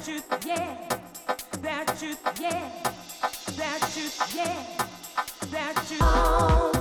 that you, yeah, that you, yeah, that you. Oh.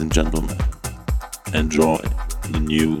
Ladies and gentlemen, enjoy the new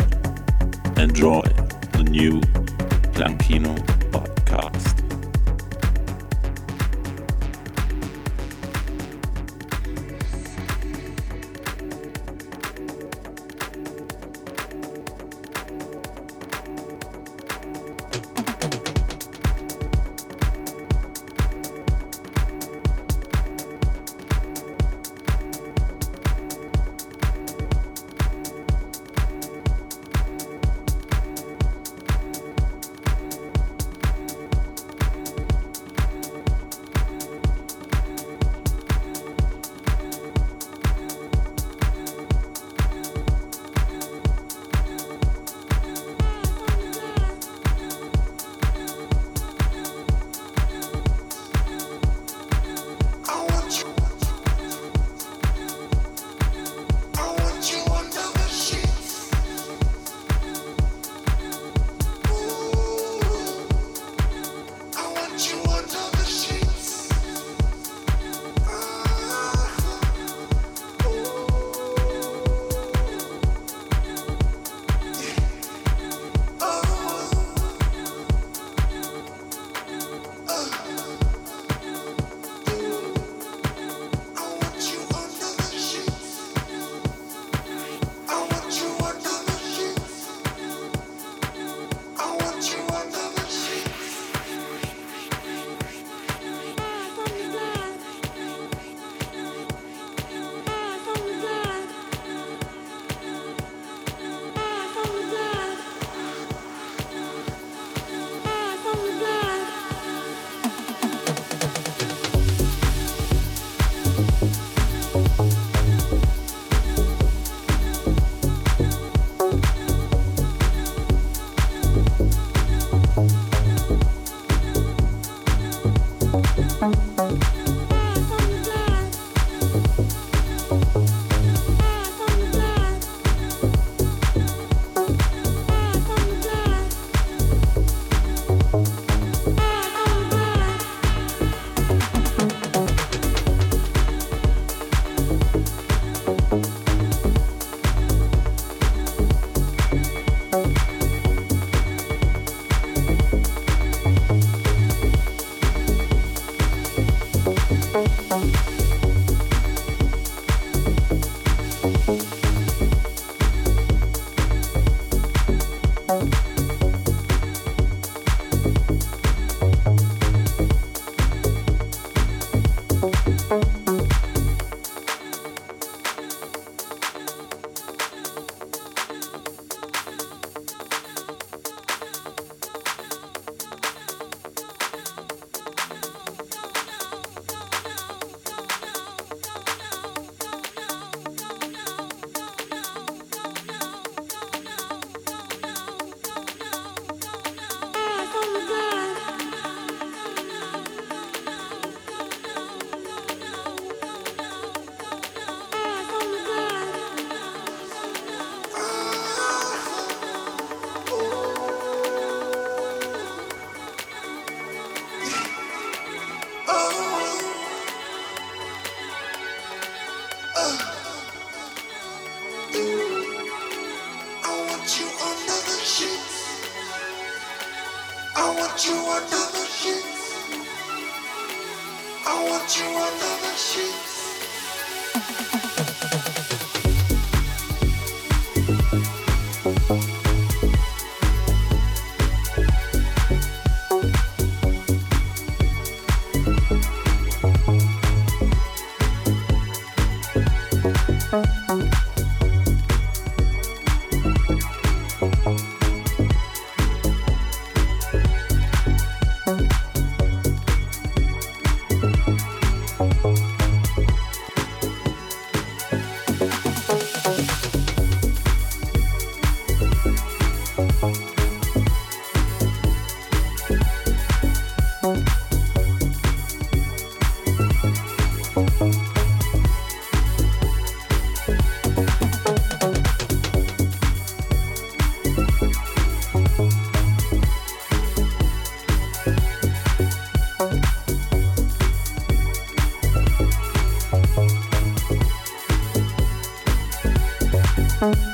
Bye.